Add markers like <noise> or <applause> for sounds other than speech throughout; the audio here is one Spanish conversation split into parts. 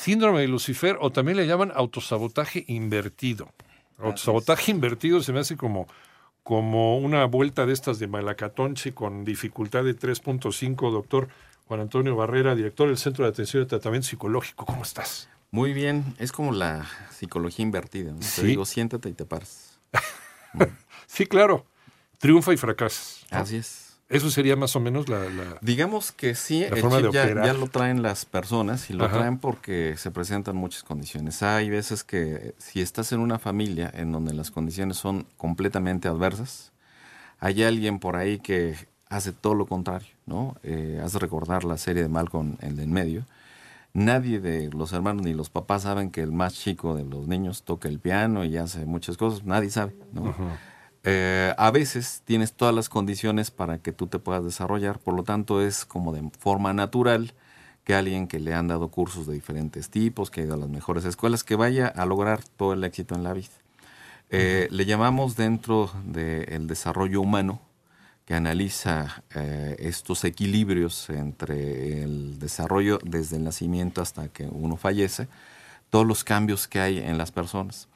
Síndrome de Lucifer o también le llaman autosabotaje invertido. Autosabotaje invertido se me hace como, como una vuelta de estas de Malacatonche con dificultad de 3.5, doctor Juan Antonio Barrera, director del Centro de Atención y Tratamiento Psicológico. ¿Cómo estás? Muy bien, es como la psicología invertida. ¿no? Sí. Te digo, siéntate y te paras. <laughs> Sí, claro. Triunfa y fracasas. ¿no? Así es. Eso sería más o menos la... la- Digamos que sí, el chip ya, lo traen las personas y lo Ajá. traen porque se presentan muchas condiciones. Hay veces que si estás en una familia en donde las condiciones son completamente adversas, hay alguien por ahí que hace todo lo contrario, ¿no? Eh, hace recordar la serie de Malcolm, el de en medio. Nadie de los hermanos ni los papás saben que el más chico de los niños toca el piano y hace muchas cosas. Nadie sabe, ¿no? Eh, a veces tienes todas las condiciones para que tú te puedas desarrollar, por lo tanto es como de forma natural que alguien que le han dado cursos de diferentes tipos, que ha ido a las mejores escuelas, que vaya a lograr todo el éxito en la vida. Eh, Le llamamos dentro del desarrollo humano, que analiza eh, estos equilibrios entre el desarrollo desde el nacimiento hasta que uno fallece, todos los cambios que hay en las personas.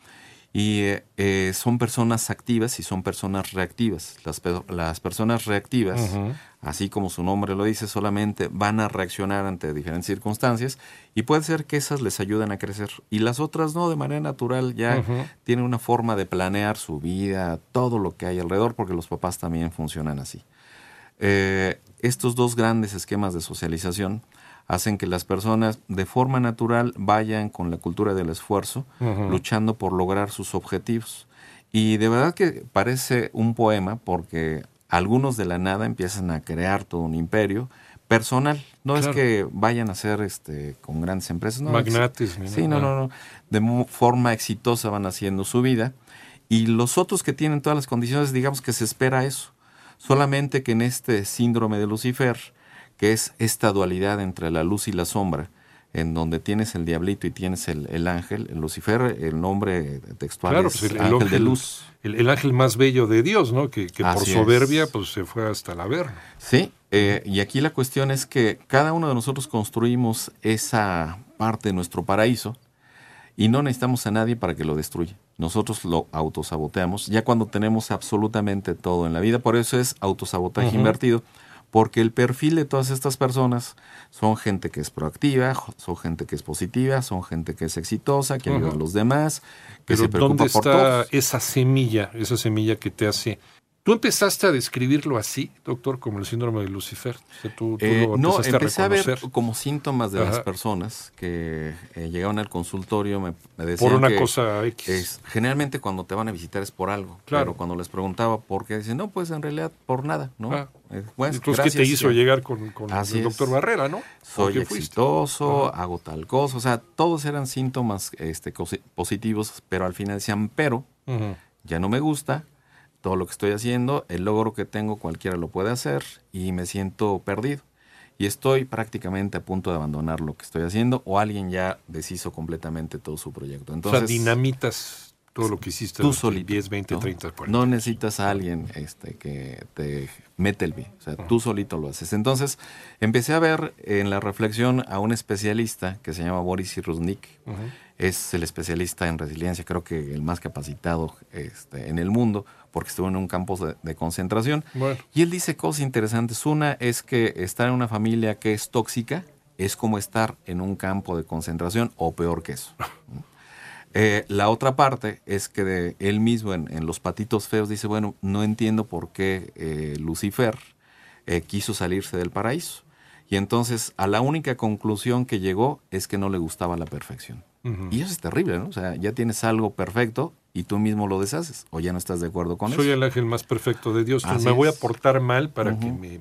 Y eh, son personas activas y son personas reactivas. Las, pe- las personas reactivas, así como su nombre lo dice, solamente van a reaccionar ante diferentes circunstancias y puede ser que esas les ayuden a crecer. Y las otras no, de manera natural ya tienen una forma de planear su vida, todo lo que hay alrededor, porque los papás también funcionan así. Eh, estos dos grandes esquemas de socialización hacen que las personas de forma natural vayan con la cultura del esfuerzo, luchando por lograr sus objetivos. Y de verdad que parece un poema porque algunos de la nada empiezan a crear todo un imperio personal. No Claro. es que vayan a ser este, con grandes empresas, no. Sí, no, no, no. De forma exitosa van haciendo su vida. Y los otros que tienen todas las condiciones, digamos que se espera eso. Solamente que en este síndrome de Lucifer, que es esta dualidad entre la luz y la sombra, en donde tienes el diablito y tienes el, el ángel, el Lucifer, el nombre textual Claro, es pues el, el ángel de luz. El, el ángel más bello de Dios, ¿no? Que, que por es. soberbia pues se fue hasta el averno. Sí, eh, y aquí la cuestión es que cada uno de nosotros construimos esa parte de nuestro paraíso y no necesitamos a nadie para que lo destruya. Nosotros lo autosaboteamos ya cuando tenemos absolutamente todo en la vida. Por eso es autosabotaje invertido, porque el perfil de todas estas personas son gente que es proactiva, son gente que es positiva, son gente que es exitosa, que ayuda a los demás, que Pero se preocupa ¿dónde por está todos. esa semilla, esa semilla que te hace... ¿Tú empezaste a describirlo así, doctor, como el síndrome de Lucifer? O sea, tú, tú Eh, lo no, empecé a, ver como síntomas de las Ajá. personas que eh, llegaban al consultorio, me, me decían por una que cosa X. es, generalmente cuando te van a visitar es por algo, Claro. pero cuando les preguntaba por qué, dicen, no, pues en realidad por nada, ¿no? Ah. Eh, pues, Entonces, ¿qué te hizo llegar con, el doctor. Barrera, no? ¿Por Soy exitoso, hago tal cosa, o sea, todos eran síntomas este, positivos, pero al final decían, pero ya no me gusta todo lo que estoy haciendo, el logro que tengo cualquiera lo puede hacer y me siento perdido. Y estoy prácticamente a punto de abandonar lo que estoy haciendo o alguien ya deshizo completamente todo su proyecto. Entonces, o sea, dinamitas todo lo que hiciste tú solito. 10, 20, ¿no? 30, 40. No necesitas a alguien este, que te mete el pie. O sea, tú solito lo haces. Entonces, empecé a ver en la reflexión a un especialista que se llama Boris Cyrulnik. Es el especialista en resiliencia, creo que el más capacitado este, en el mundo, porque estuvo en un campo de, de concentración. Bueno. Y él dice cosas interesantes. Una es que estar en una familia que es tóxica es como estar en un campo de concentración o peor que eso. <laughs> Eh, la otra parte es que de él mismo en, en Los Patitos Feos dice, bueno, no entiendo por qué eh, Lucifer eh, quiso salirse del paraíso. Y entonces a la única conclusión que llegó es que no le gustaba la perfección. Y eso es terrible, ¿no? O sea, ya tienes algo perfecto y tú mismo lo deshaces o ya no estás de acuerdo con Soy eso. el ángel más perfecto de Dios. Me voy a portar mal para que me,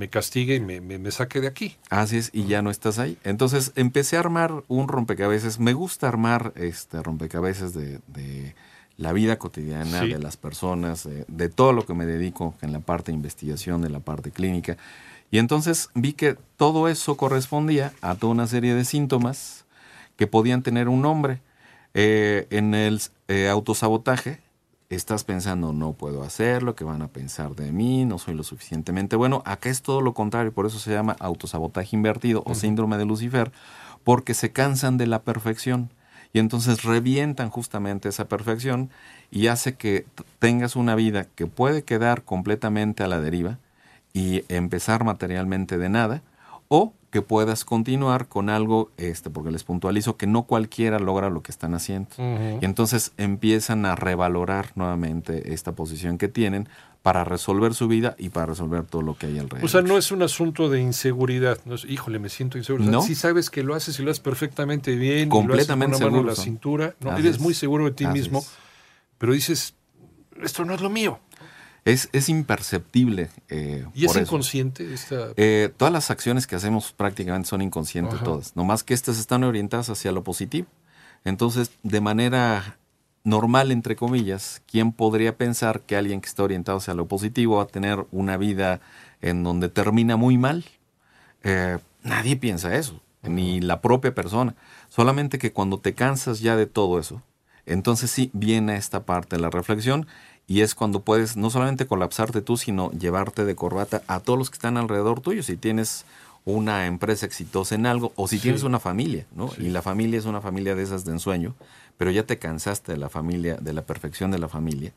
me castigue y me, me- me saque de aquí. Así es, y ya no estás ahí. Entonces empecé a armar un rompecabezas. Me gusta armar este rompecabezas de, de la vida cotidiana, Sí. de las personas, de, de todo lo que me dedico en la parte de investigación, de la parte clínica. Y entonces vi que todo eso correspondía a toda una serie de síntomas que podían tener un nombre. Eh, en el eh, autosabotaje estás pensando no puedo hacerlo, que van a pensar de mí, no soy lo suficientemente bueno. Acá es todo lo contrario, por eso se llama autosabotaje invertido o síndrome de Lucifer, porque se cansan de la perfección y entonces revientan justamente esa perfección y hace que tengas una vida que puede quedar completamente a la deriva y empezar materialmente de nada o que puedas continuar con algo, este, porque les puntualizo que no cualquiera logra lo que están haciendo. Y entonces empiezan a revalorar nuevamente esta posición que tienen para resolver su vida y para resolver todo lo que hay alrededor. O sea, no es un asunto de inseguridad. No es, híjole, me siento inseguro. No. Si sabes que lo haces y lo haces perfectamente bien, Completamente y lo haces con una mano en seguro la son. cintura, no, Así eres es. muy seguro de ti Así mismo, es. pero dices, esto no es lo mío. Es, es imperceptible. eh, Y es eso. inconsciente esta... Eh, todas las acciones que hacemos prácticamente son inconscientes Ajá. todas, nomás que estas están orientadas hacia lo positivo. Entonces, de manera normal, entre comillas, ¿quién podría pensar que alguien que está orientado hacia lo positivo va a tener una vida en donde termina muy mal? Eh, nadie piensa eso, ni la propia persona. Solamente que cuando te cansas ya de todo eso, entonces sí viene esta parte de la reflexión y es cuando puedes no solamente colapsarte tú, sino llevarte de corbata a todos los que están alrededor tuyo. Si tienes una empresa exitosa en algo o si Sí. tienes una familia, ¿no? Y la familia es una familia de esas de ensueño, pero ya te cansaste de la familia, de la perfección de la familia,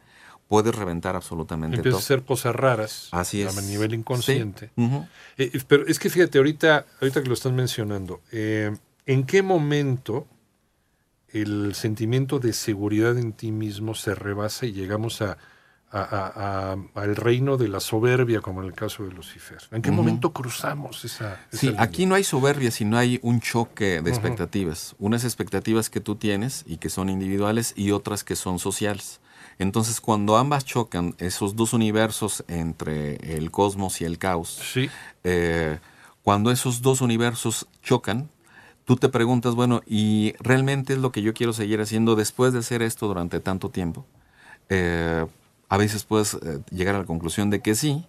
puedes reventar absolutamente Empiezas a hacer cosas raras Así a es. nivel inconsciente. Sí. Eh, eh, pero es que fíjate, ahorita, ahorita que lo estás mencionando, eh, ¿en qué momento el sentimiento de seguridad en ti mismo se rebasa y llegamos a, a- a- a- al reino de la soberbia, como en el caso de Lucifer? ¿En qué momento cruzamos esa, esa Sí, línea? aquí no hay soberbia, sino hay un choque de expectativas. Unas expectativas que tú tienes y que son individuales y otras que son sociales. Entonces, cuando ambas chocan, esos dos universos entre el cosmos y el caos, Sí, eh, cuando esos dos universos chocan, tú te preguntas, bueno, ¿y realmente es lo que yo quiero seguir haciendo después de hacer esto durante tanto tiempo? Eh, a veces puedes eh, llegar a la conclusión de que sí,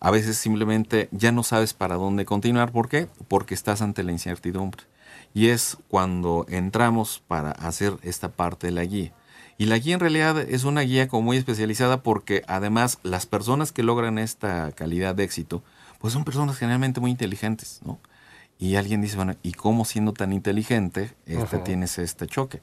a veces simplemente ya no sabes para dónde continuar. ¿Por qué? Porque estás ante la incertidumbre. Y es cuando entramos para hacer esta parte de la guía. Y la guía en realidad es una guía como muy especializada porque además las personas que logran esta calidad de éxito, pues son personas generalmente muy inteligentes, ¿no? Y alguien dice, bueno, ¿y cómo siendo tan inteligente este, Ajá. tienes este choque?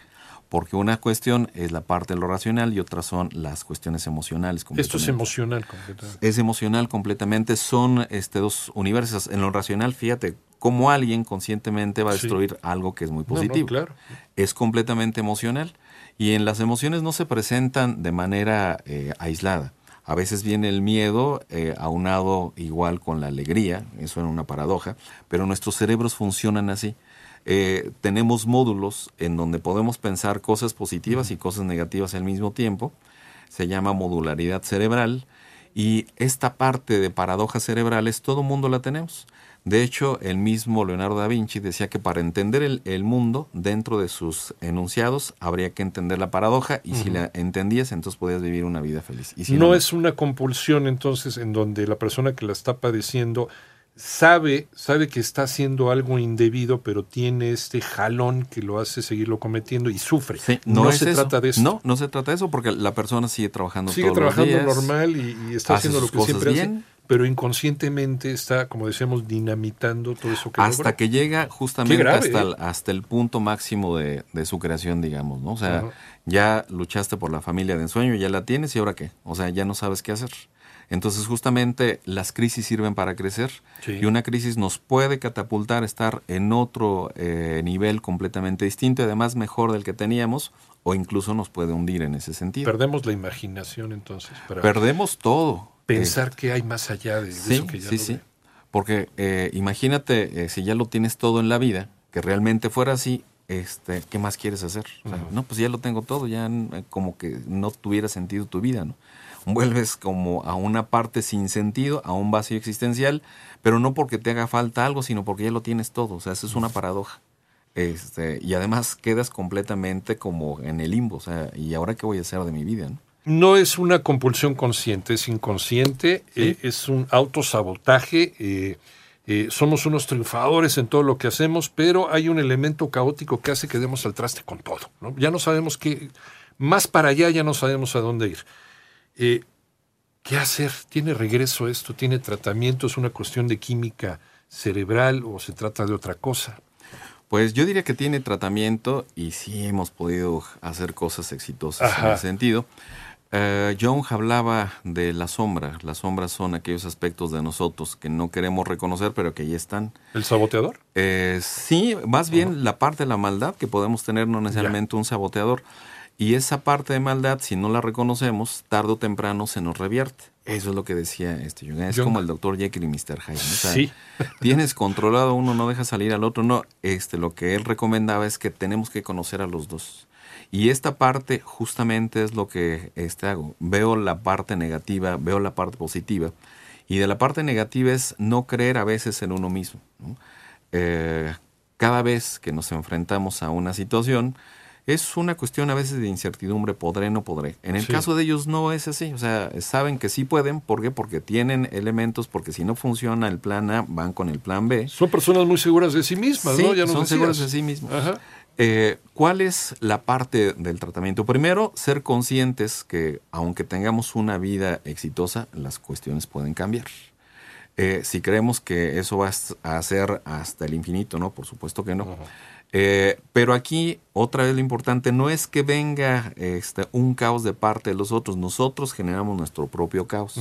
Porque una cuestión es la parte de lo racional y otras son las cuestiones emocionales. esto es emocional completamente. Es emocional completamente. Son este, dos universos. En lo racional, fíjate, cómo alguien conscientemente va a Sí. destruir algo que es muy No, no, positivo. claro. Es completamente emocional. Y en las emociones no se presentan de manera eh, aislada. A veces viene el miedo eh, aunado igual con la alegría, eso es una paradoja, pero nuestros cerebros funcionan así. Eh, tenemos módulos en donde podemos pensar cosas positivas y cosas negativas al mismo tiempo. Se llama modularidad cerebral. Y esta parte de paradojas cerebrales todo mundo la tenemos. De hecho, el mismo Leonardo da Vinci decía que para entender el, el mundo dentro de sus enunciados habría que entender la paradoja y si la entendías entonces podías vivir una vida feliz. Y si no, es una compulsión entonces en donde la persona que la está padeciendo sabe, sabe que está haciendo algo indebido, pero tiene este jalón que lo hace seguirlo cometiendo y sufre. Sí, no es se eso. trata de eso. No, no se trata de eso porque la persona sigue trabajando Sigue todos los trabajando días. normal y, y está haciendo lo que siempre bien. hace, pero inconscientemente está, como decíamos, dinamitando todo eso que hasta que llega justamente grave, hasta, ¿eh? el, hasta el punto máximo de, de su creación, digamos, ¿no? O sea, ya luchaste por la familia de ensueño, ya la tienes y ahora qué? O sea, ya no sabes qué hacer. Entonces, justamente las crisis sirven para crecer Sí. y una crisis nos puede catapultar a estar en otro eh, nivel completamente distinto y además mejor del que teníamos o incluso nos puede hundir en ese sentido. Perdemos la imaginación entonces para Perdemos todo. Pensar que hay más allá de, Sí, eso que ya sí, sí. Porque eh, imagínate, eh, si ya lo tienes todo en la vida, que realmente fuera así, este, ¿qué más quieres hacer? O sea, No, pues ya lo tengo todo, ya eh, como que no tuviera sentido tu vida, ¿no? Vuelves como a una parte sin sentido, a un vacío existencial, pero no porque te haga falta algo, sino porque ya lo tienes todo. O sea, eso es una paradoja. Este, y además quedas completamente como en el limbo. O sea, ¿y ahora qué voy a hacer de mi vida? ¿no? No es una compulsión consciente, es inconsciente, eh, es un autosabotaje. eh, eh, somos unos triunfadores en todo lo que hacemos, pero hay un elemento caótico que hace que demos al traste con todo. ¿no? Ya no sabemos qué, más para allá ya no sabemos a dónde ir. Eh, ¿Qué hacer? ¿Tiene regreso esto? ¿Tiene tratamiento? ¿Es una cuestión de química cerebral o se trata de otra cosa? Pues yo diría que tiene tratamiento y sí hemos podido hacer cosas exitosas en ese sentido. Jung hablaba de la sombra. Las sombras son aquellos aspectos de nosotros que no queremos reconocer, pero que ahí están. ¿El saboteador? Eh, sí, más bien la parte de la maldad que podemos tener, no necesariamente un saboteador. Y esa parte de maldad, si no la reconocemos, tarde o temprano se nos revierte. Eso es lo que decía este Jung. Es Jung. como el doctor Jekyll y Mr. Hyde. ¿no? O sea, Sí. <laughs> Tienes controlado a uno, no deja salir al otro. No, este, lo que él recomendaba es que tenemos que conocer a los dos. Y esta parte justamente es lo que este, hago. Veo la parte negativa, veo la parte positiva. Y de la parte negativa es no creer a veces en uno mismo. ¿no? Eh, cada vez que nos enfrentamos a una situación, es una cuestión a veces de incertidumbre, podré, no podré. En el Sí. caso de ellos no es así, o sea, saben que sí pueden, ¿por qué? Porque tienen elementos, porque si no funciona el plan A, van con el plan B. Son personas muy seguras de sí mismas, Sí, ¿no? Ya nos son decías. seguros de sí mismos. Ajá. Eh, ¿Cuál es la parte del tratamiento? Primero, ser conscientes que aunque tengamos una vida exitosa, las cuestiones pueden cambiar. Eh, si creemos que eso va a ser hasta el infinito, ¿no? Por supuesto que no. Eh, pero aquí, otra vez lo importante, no es que venga este, un caos de parte de los otros, nosotros generamos nuestro propio caos.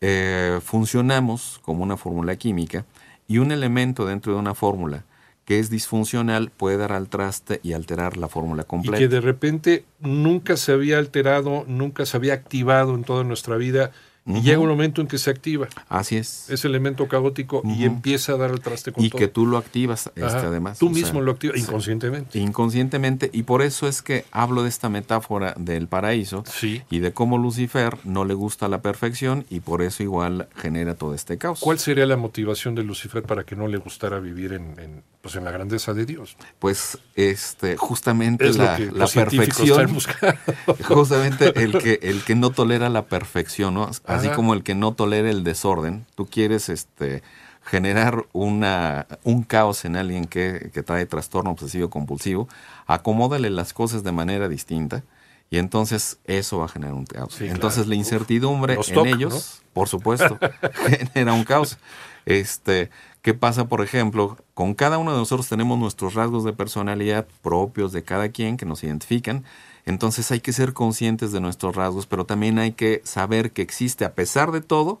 Eh, funcionamos como una fórmula química y un elemento dentro de una fórmula que es disfuncional puede dar al traste y alterar la fórmula Y completa. que de repente nunca se había alterado, nunca se había activado en toda nuestra vida. Y Ujú. llega un momento en que se activa Así es. ese elemento caótico y empieza a dar el traste con Y todo. que tú lo activas este, además. Tú sea, mismo lo activas inconscientemente. Inconscientemente, y por eso es que hablo de esta metáfora del paraíso Sí. y de cómo Lucifer no le gusta la perfección y por eso igual genera todo este caos. ¿Cuál sería la motivación de Lucifer para que no le gustara vivir en, en, pues en la grandeza de Dios? Pues este, justamente Es la, perfección, <laughs> justamente el que, el que no tolera la perfección, ¿no? Así Ajá. como el que no tolera el desorden, tú quieres este generar una, un caos en alguien que, que trae trastorno obsesivo compulsivo, acomódale las cosas de manera distinta y entonces eso va a generar un caos. Sí, entonces claro. la incertidumbre en toca, ellos, por supuesto, <laughs> genera un caos. Este, ¿qué pasa, por ejemplo? Con cada uno de nosotros tenemos nuestros rasgos de personalidad propios de cada quien que nos identifican. Entonces hay que ser conscientes de nuestros rasgos, pero también hay que saber que existe, a pesar de todo,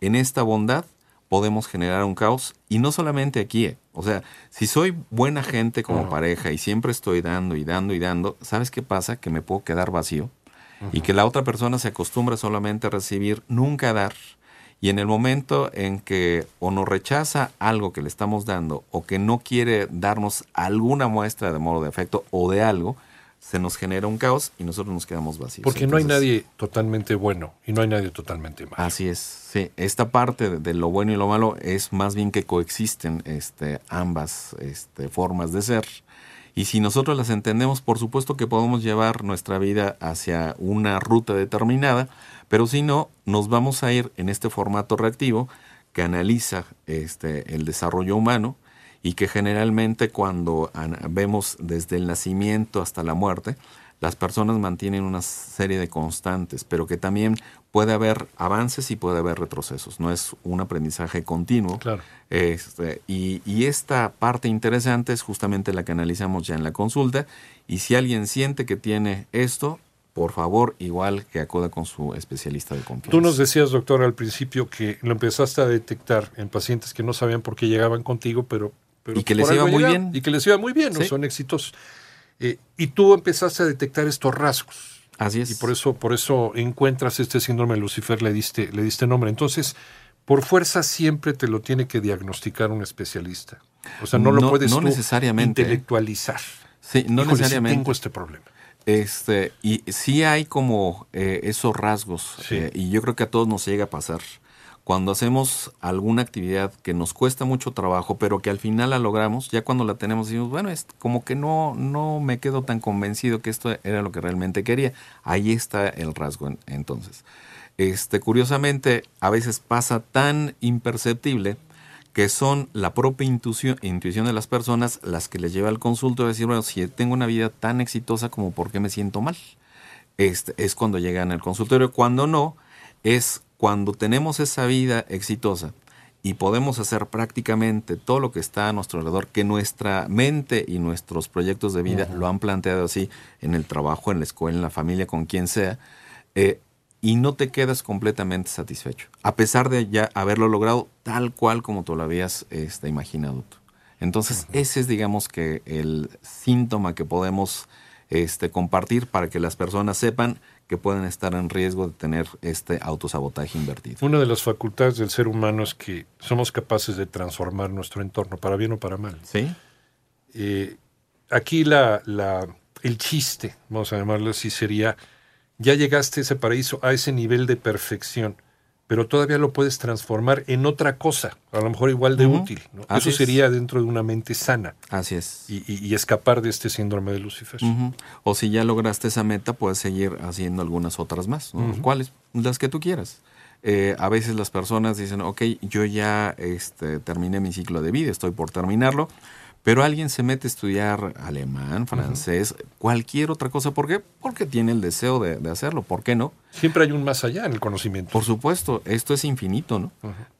en esta bondad podemos generar un caos y no solamente aquí. eh. O sea, si soy buena gente como pareja y siempre estoy dando y dando y dando, ¿sabes qué pasa? Que me puedo quedar vacío y que la otra persona se acostumbra solamente a recibir, nunca a dar. Y en el momento en que o nos rechaza algo que le estamos dando o que no quiere darnos alguna muestra de modo de afecto o de algo, se nos genera un caos y nosotros nos quedamos vacíos. Porque no hay nadie totalmente bueno y no hay nadie totalmente malo. Así es, sí. Esta parte de, de lo bueno y lo malo es más bien que coexisten este, ambas este, formas de ser. Y si nosotros las entendemos, por supuesto que podemos llevar nuestra vida hacia una ruta determinada, pero si no, nos vamos a ir en este formato reactivo que analiza este, el desarrollo humano y que generalmente cuando an- vemos desde el nacimiento hasta la muerte, las personas mantienen una serie de constantes, pero que también puede haber avances y puede haber retrocesos. No es un aprendizaje continuo. Claro. Este, y, y esta parte interesante es justamente la que analizamos ya en la consulta. Y si alguien siente que tiene esto, por favor, igual que acuda con su especialista de confianza. Tú nos decías, doctor, al principio que lo empezaste a detectar en pacientes que no sabían por qué llegaban contigo, pero... pero Y que por les iba muy bien. Y que les iba muy bien, ¿no? Son exitosos. Eh, y tú empezaste a detectar estos rasgos. Así es. Y por eso, por eso encuentras este síndrome de Lucifer, le diste, le diste nombre. Entonces, por fuerza siempre te lo tiene que diagnosticar un especialista. O sea, no, lo puedes no tú necesariamente, ¿eh? intelectualizar. Sí, no Híjole, necesariamente. tengo este problema. Este, y sí hay como eh, esos rasgos, Sí. y yo creo que a todos nos llega a pasar. Cuando hacemos alguna actividad que nos cuesta mucho trabajo, pero que al final la logramos, ya cuando la tenemos decimos, bueno, es como que no, no me quedo tan convencido que esto era lo que realmente quería. Ahí está el rasgo en- entonces. Este, curiosamente, a veces pasa tan imperceptible que son la propia intuición, intuición de las personas las que les lleva al consulto a decir, bueno, si tengo una vida tan exitosa como por qué me siento mal. Este, es cuando llegan al consultorio. Cuando no, es cuando tenemos esa vida exitosa y podemos hacer prácticamente todo lo que está a nuestro alrededor, que nuestra mente y nuestros proyectos de vida lo han planteado así en el trabajo, en la escuela, en la familia, con quien sea, eh, y no te quedas completamente satisfecho, a pesar de ya haberlo logrado tal cual como tú lo habías este, imaginado tú. Entonces, ese es, digamos, que el síntoma que podemos este, compartir para que las personas sepan que pueden estar en riesgo de tener este autosabotaje invertido. Una de las facultades del ser humano es que somos capaces de transformar nuestro entorno, para bien o para mal. ¿Sí? Eh, aquí la, la- el chiste, vamos a llamarlo así, sería, ya llegaste a ese paraíso, a ese nivel de perfección, pero todavía lo puedes transformar en otra cosa, a lo mejor igual de útil. Eso es. sería dentro de una mente sana Así es. y, y- y escapar de este síndrome de Lucifer. O si ya lograste esa meta, puedes seguir haciendo algunas otras más. ¿no? ¿Cuáles? Las que tú quieras. Eh, a veces las personas dicen, ok, yo ya este, terminé mi ciclo de vida, estoy por terminarlo, pero alguien se mete a estudiar alemán, francés, cualquier otra cosa. ¿Por qué? Porque tiene el deseo de, de hacerlo. ¿Por qué no? Siempre hay un más allá en el conocimiento. Por supuesto, esto es infinito, ¿no?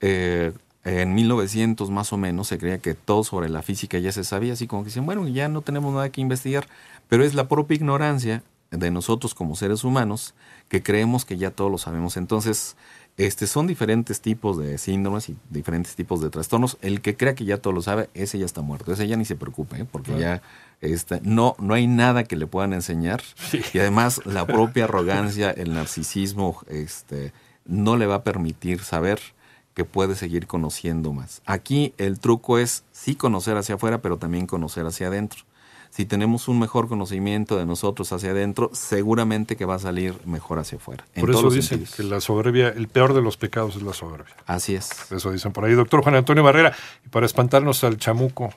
Eh, en 1900 más o menos se creía que todo sobre la física ya se sabía, así como que dicen, bueno, ya no tenemos nada que investigar, pero es la propia ignorancia de nosotros como seres humanos que creemos que ya todo lo sabemos. Entonces, este, son diferentes tipos de síndromes y diferentes tipos de trastornos. El que crea que ya todo lo sabe, ese ya está muerto, ese ya ni se preocupe, ¿eh? porque ya este, no, no hay nada que le puedan enseñar. Sí. Y además la propia arrogancia, el narcisismo, este, no le va a permitir saber que puede seguir conociendo más. Aquí el truco es sí conocer hacia afuera, pero también conocer hacia adentro. Si tenemos un mejor conocimiento de nosotros hacia adentro, seguramente que va a salir mejor hacia afuera. Por eso dicen sentidos. que la soberbia, el peor de los pecados es la soberbia. Así es. Eso dicen por ahí. Doctor Juan Antonio Barrera, y para espantarnos al chamuco,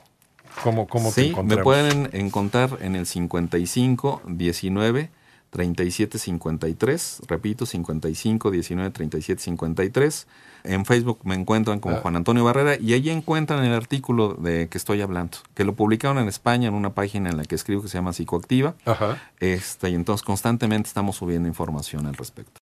¿cómo, cómo te sí, me encontramos? pueden encontrar en el 55 19 37 53, repito, 55 19 37 53. En Facebook me encuentran como Ah. Juan Antonio Barrera y allí encuentran el artículo de que estoy hablando, que lo publicaron en España en una página en la que escribo que se llama Psicoactiva. Ajá. Este, y entonces constantemente estamos subiendo información al respecto.